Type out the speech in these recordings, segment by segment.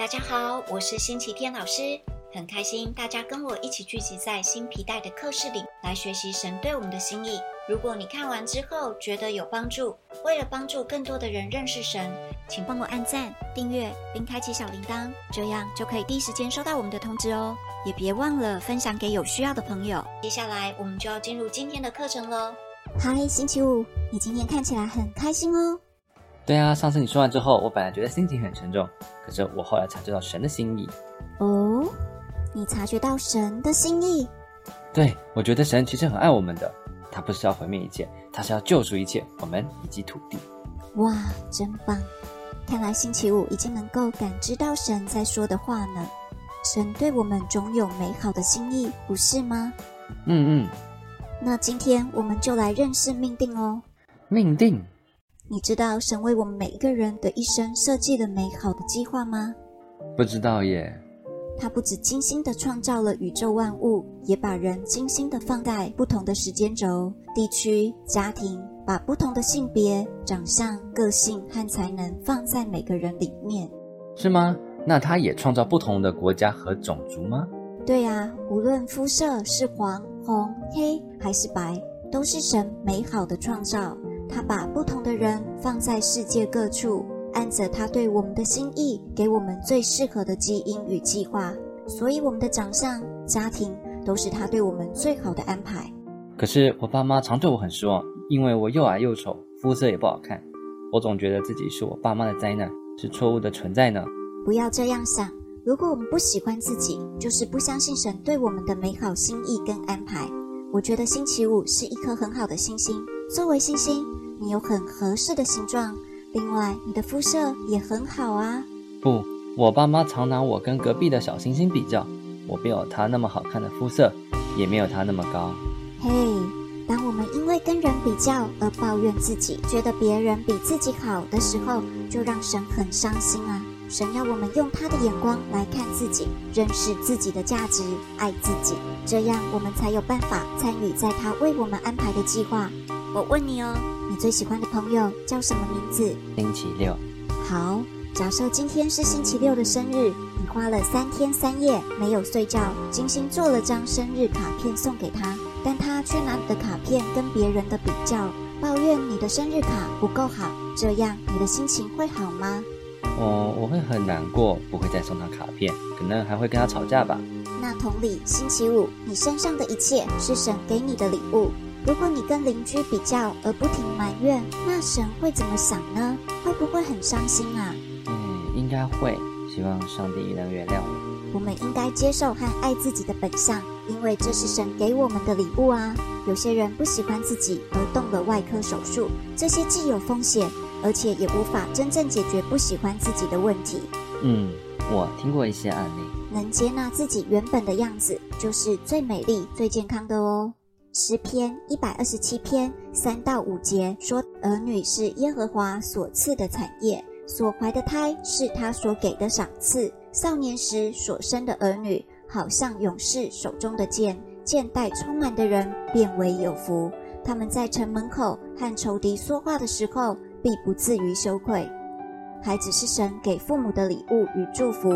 大家好，我是星期天老师，很开心大家跟我一起聚集在新皮带的课室里来学习神对我们的心意。如果你看完之后觉得有帮助，为了帮助更多的人认识神，请帮我按赞、订阅并开启小铃铛，这样就可以第一时间收到我们的通知哦。也别忘了分享给有需要的朋友。接下来我们就要进入今天的课程喽。嗨，星期五，你今天看起来很开心哦。对啊，上次你说完之后，我本来觉得心情很沉重，可是我后来察觉到神的心意。哦，你察觉到神的心意？对，我觉得神其实很爱我们的，他不是要毁灭一切，他是要救赎一切，我们以及土地。哇，真棒！看来星期五已经能够感知到神在说的话呢。神对我们总有美好的心意，不是吗？嗯嗯。那今天我们就来认识命定哦。命定。你知道神为我们每一个人的一生设计了美好的计划吗？不知道耶。他不止精心的创造了宇宙万物，也把人精心的放在不同的时间轴、地区、家庭，把不同的性别、长相、个性和才能放在每个人里面。是吗？那他也创造不同的国家和种族吗？对啊，无论肤色是黄、红、黑还是白，都是神美好的创造。他把不同的人放在世界各处，按着他对我们的心意，给我们最适合的基因与计划。所以我们的长相、家庭都是他对我们最好的安排。可是我爸妈常对我很失望，因为我又矮又丑，肤色也不好看。我总觉得自己是我爸妈的灾难，是错误的存在呢。不要这样想。如果我们不喜欢自己，就是不相信神对我们的美好心意跟安排。我觉得星期五是一颗很好的星星。作为星星。你有很合适的形状，另外你的肤色也很好啊。不，我爸妈常拿我跟隔壁的小星星比较，我没有他那么好看的肤色，也没有他那么高。嘿，当我们因为跟人比较而抱怨自己，觉得别人比自己好的时候，就让神很伤心啊。神要我们用他的眼光来看自己，认识自己的价值，爱自己，这样我们才有办法参与在他为我们安排的计划。我问你哦。你最喜欢的朋友叫什么名字？星期六。好，假设今天是星期六的生日，你花了三天三夜没有睡觉，精心做了张生日卡片送给他，但他却拿你的卡片跟别人的比较，抱怨你的生日卡不够好，这样你的心情会好吗？哦，我会很难过，不会再送他卡片，可能还会跟他吵架吧。那同理，星期五，你身上的一切是神给你的礼物。如果你跟邻居比较而不停埋怨，那神会怎么想呢？会不会很伤心啊？嗯，应该会。希望上帝能原谅我。我们应该接受和爱自己的本相，因为这是神给我们的礼物啊。有些人不喜欢自己而动了外科手术，这些既有风险，而且也无法真正解决不喜欢自己的问题。嗯，我听过一些案例。能接纳自己原本的样子，就是最美丽、最健康的哦。诗篇一百二十七篇三到五节说：“儿女是耶和华所赐的产业，所怀的胎是他所给的赏赐。少年时所生的儿女，好像勇士手中的剑，剑带充满的人变为有福。他们在城门口和仇敌说话的时候，必不至于羞愧。孩子是神给父母的礼物与祝福。”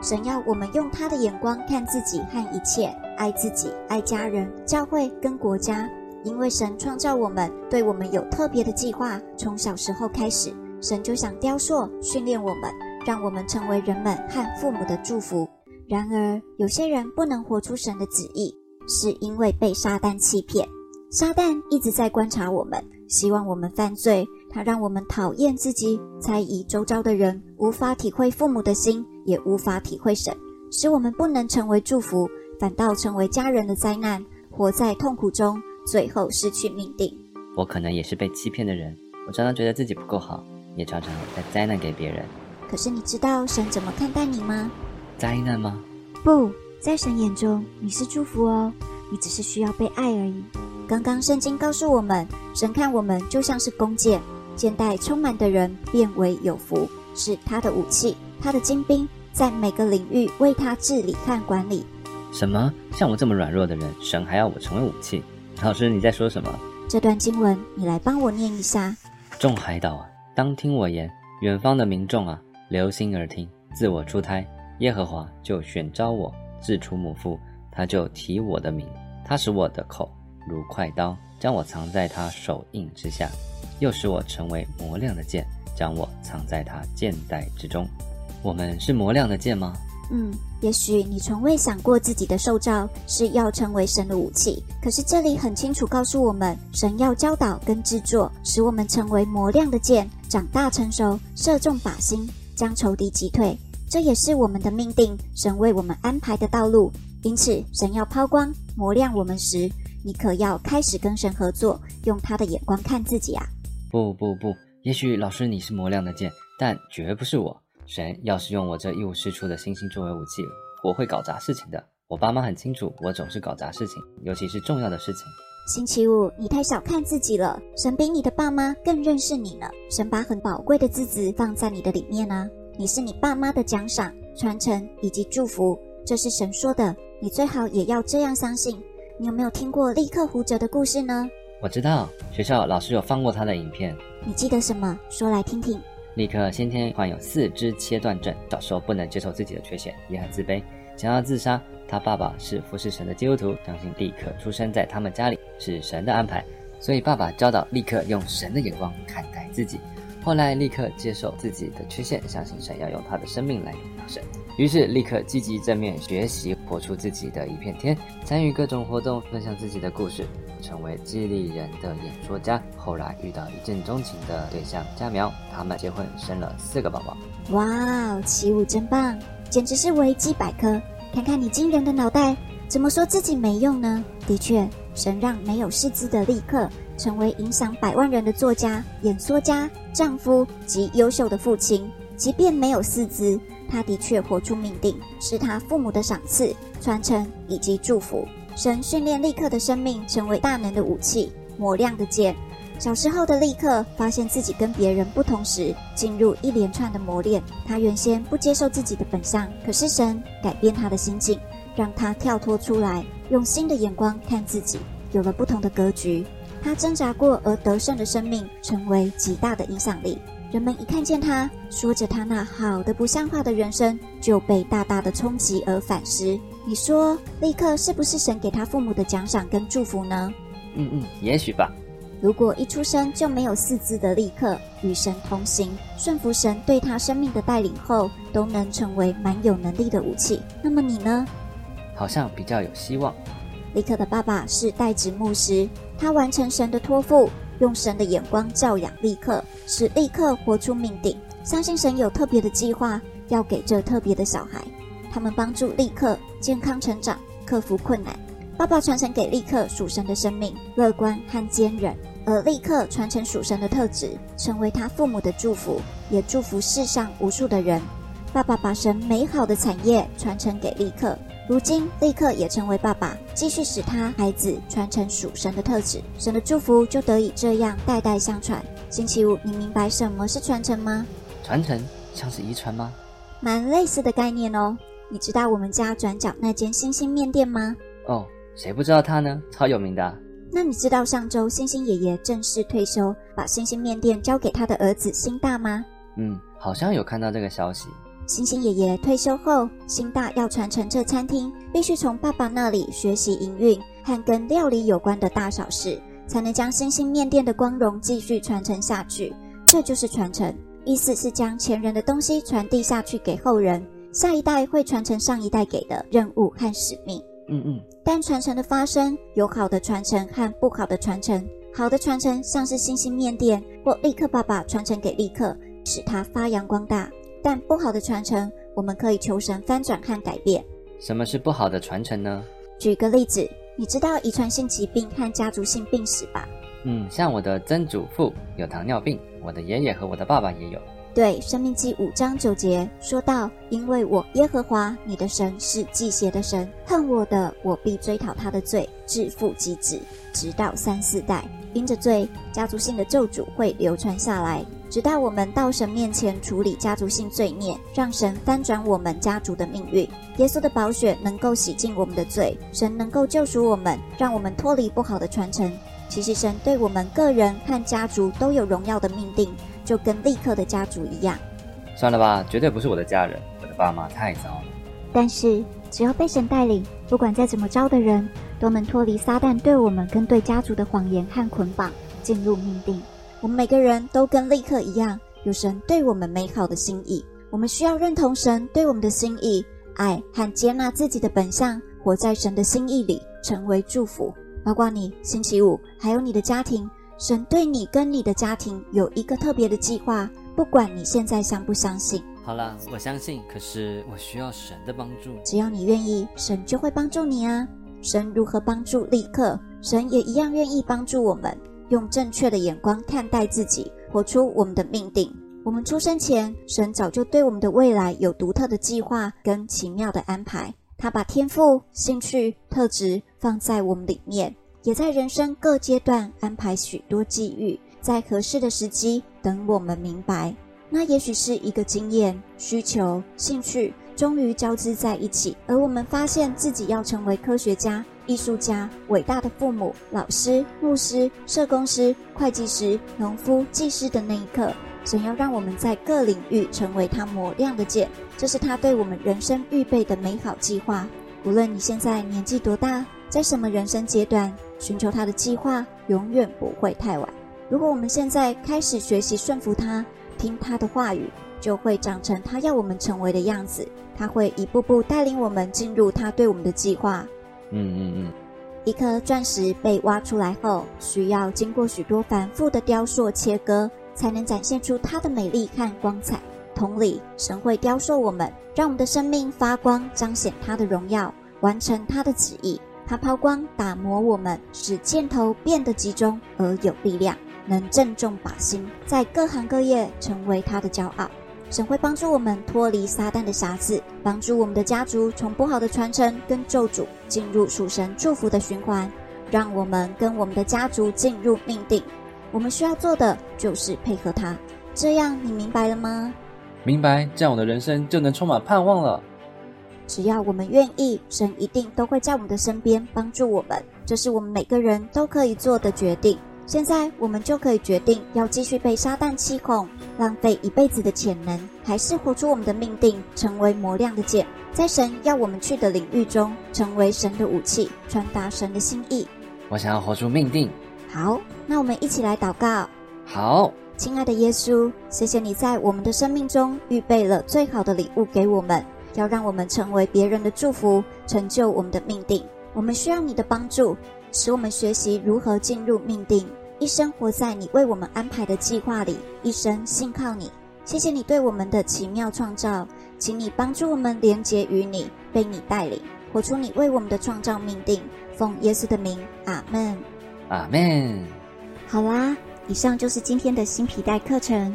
神要我们用他的眼光看自己和一切，爱自己，爱家人、教会跟国家。因为神创造我们，对我们有特别的计划。从小时候开始，神就想雕塑、训练我们，让我们成为人们和父母的祝福。然而，有些人不能活出神的旨意，是因为被撒旦欺骗。撒旦一直在观察我们，希望我们犯罪。他让我们讨厌自己，猜疑周遭的人，无法体会父母的心。也无法体会神，使我们不能成为祝福，反倒成为家人的灾难，活在痛苦中，最后失去命定。我可能也是被欺骗的人，我常常觉得自己不够好，也常常带灾难给别人。可是你知道神怎么看待你吗？灾难吗？不在神眼中，你是祝福哦，你只是需要被爱而已。刚刚圣经告诉我们，神看我们就像是弓箭，箭袋充满的人变为有福，是他的武器，他的精兵。在每个领域为他治理和管理。什么？像我这么软弱的人，神还要我成为武器？老师，你在说什么？这段经文，你来帮我念一下。众海岛啊，当听我言；远方的民众啊，留心而听。自我出胎，耶和华就选召我，自出母腹，他就提我的名，他使我的口如快刀，将我藏在他手印之下，又使我成为磨亮的剑，将我藏在他剑带之中。我们是磨亮的剑吗？嗯，也许你从未想过自己的受召是要成为神的武器，可是这里很清楚告诉我们，神要教导跟制作，使我们成为磨亮的剑，长大成熟，射中靶心，将仇敌击退。这也是我们的命定，神为我们安排的道路。因此，神要抛光磨亮我们时，你可要开始跟神合作，用他的眼光看自己啊！不不不，也许老师你是磨亮的剑，但绝不是我。神要是用我这一无是处的星星作为武器，我会搞砸事情的。我爸妈很清楚，我总是搞砸事情，尤其是重要的事情。星期五，你太小看自己了。神比你的爸妈更认识你呢。神把很宝贵的资质放在你的里面呢。你是你爸妈的奖赏、传承以及祝福，这是神说的。你最好也要这样相信。你有没有听过立刻胡哲的故事呢？我知道，学校老师有放过他的影片。你记得什么？说来听听。立刻先天患有四肢切断症，小时候不能接受自己的缺陷，也很自卑，想要自杀。他爸爸是服侍神的基督徒，相信立刻出生在他们家里是神的安排，所以爸爸教导立刻用神的眼光看待自己。后来立刻接受自己的缺陷，相信神要用他的生命来领导神。于是立刻积极正面学习，活出自己的一片天，参与各种活动，分享自己的故事。成为激励人的演说家，后来遇到一见钟情的对象佳苗，他们结婚生了四个宝宝。哇哦，起舞真棒，简直是维基百科。看看你惊人的脑袋，怎么说自己没用呢？的确，神让没有师资的立刻成为影响百万人的作家、演说家、丈夫及优秀的父亲。即便没有四肢，他的确活出命定，是他父母的赏赐、传承以及祝福。神训练立刻的生命成为大能的武器，磨亮的剑。小时候的立刻发现自己跟别人不同时，进入一连串的磨练。他原先不接受自己的本相，可是神改变他的心境，让他跳脱出来，用新的眼光看自己，有了不同的格局。他挣扎过而得胜的生命，成为极大的影响力。人们一看见他，说着他那好的不像话的人生，就被大大的冲击而反思。你说，立刻是不是神给他父母的奖赏跟祝福呢？嗯嗯，也许吧。如果一出生就没有四肢的立刻与神同行，顺服神对他生命的带领后，都能成为蛮有能力的武器。那么你呢？好像比较有希望。立刻的爸爸是代职牧师，他完成神的托付，用神的眼光教养立刻，使立刻活出命定。相信神有特别的计划，要给这特别的小孩。他们帮助立刻健康成长，克服困难。爸爸传承给立刻属神的生命，乐观和坚韧；而立刻传承属神的特质，成为他父母的祝福，也祝福世上无数的人。爸爸把神美好的产业传承给立刻，如今立刻也成为爸爸，继续使他孩子传承属神的特质，神的祝福就得以这样代代相传。星期五，你明白什么是传承吗？传承像是遗传吗？蛮类似的概念哦。你知道我们家转角那间星星面店吗？哦，谁不知道他呢？超有名的。那你知道上周星星爷爷正式退休，把星星面店交给他的儿子星大吗？嗯，好像有看到这个消息。星星爷爷退休后，星大要传承这餐厅，必须从爸爸那里学习营运和跟料理有关的大小事，才能将星星面店的光荣继续传承下去。这就是传承，意思是将前人的东西传递下去给后人。下一代会传承上一代给的任务和使命。嗯嗯。但传承的发生有好的传承和不好的传承。好的传承像是星星面店或立刻爸爸传承给立刻，使它发扬光大。但不好的传承，我们可以求神翻转和改变。什么是不好的传承呢？举个例子，你知道遗传性疾病和家族性病史吧？嗯，像我的曾祖父有糖尿病，我的爷爷和我的爸爸也有。对，《生命记》五章九节说道：“因为我耶和华你的神是祭邪的神，恨我的，我必追讨他的罪，至父及子，直到三四代。因着罪，家族性的咒诅会流传下来，直到我们到神面前处理家族性罪孽，让神翻转我们家族的命运。耶稣的宝血能够洗净我们的罪，神能够救赎我们，让我们脱离不好的传承。其实，神对我们个人和家族都有荣耀的命定。”就跟立刻的家族一样，算了吧，绝对不是我的家人，我的爸妈太糟了。但是只要被神带领，不管再怎么糟的人，都能脱离撒旦对我们跟对家族的谎言和捆绑，进入命定。我们每个人都跟立刻一样，有神对我们美好的心意。我们需要认同神对我们的心意，爱和接纳自己的本相，活在神的心意里，成为祝福。包括你星期五，还有你的家庭，神对你跟你的家庭有一个特别的计划，不管你现在相不相信。好了，我相信，可是我需要神的帮助。只要你愿意，神就会帮助你啊！神如何帮助立刻，神也一样愿意帮助我们，用正确的眼光看待自己，活出我们的命定。我们出生前，神早就对我们的未来有独特的计划跟奇妙的安排。他把天赋、兴趣、特质放在我们里面，也在人生各阶段安排许多际遇，在合适的时机等我们明白。那也许是一个经验、需求、兴趣，终于交织在一起，而我们发现自己要成为科学家、艺术家、伟大的父母、老师、牧师、社工师、会计师、农夫、技师的那一刻。神要让我们在各领域成为他磨亮的剑，这是他对我们人生预备的美好计划。无论你现在年纪多大，在什么人生阶段，寻求他的计划永远不会太晚。如果我们现在开始学习顺服他，听他的话语，就会长成他要我们成为的样子。他会一步步带领我们进入他对我们的计划。嗯嗯嗯。一颗钻石被挖出来后，需要经过许多繁复的雕塑切割。才能展现出它的美丽和光彩。同理，神会雕塑我们，让我们的生命发光，彰显他的荣耀，完成他的旨意。他抛光打磨我们，使箭头变得集中而有力量，能正中靶心，在各行各业成为他的骄傲。神会帮助我们脱离撒旦的瑕疵，帮助我们的家族从不好的传承跟咒诅进入属神祝福的循环，让我们跟我们的家族进入命定。我们需要做的就是配合他，这样你明白了吗？明白，这样我的人生就能充满盼望了。只要我们愿意，神一定都会在我们的身边帮助我们。这是我们每个人都可以做的决定。现在我们就可以决定要继续被撒旦欺哄，浪费一辈子的潜能，还是活出我们的命定，成为磨亮的剑，在神要我们去的领域中，成为神的武器，传达神的心意。我想要活出命定。好，那我们一起来祷告。好，亲爱的耶稣，谢谢你在我们的生命中预备了最好的礼物给我们，要让我们成为别人的祝福，成就我们的命定。我们需要你的帮助，使我们学习如何进入命定，一生活在你为我们安排的计划里，一生信靠你。谢谢你对我们的奇妙创造，请你帮助我们连结于你，被你带领，活出你为我们的创造命定。奉耶稣的名，阿门。阿门。好啦，以上就是今天的新皮带课程。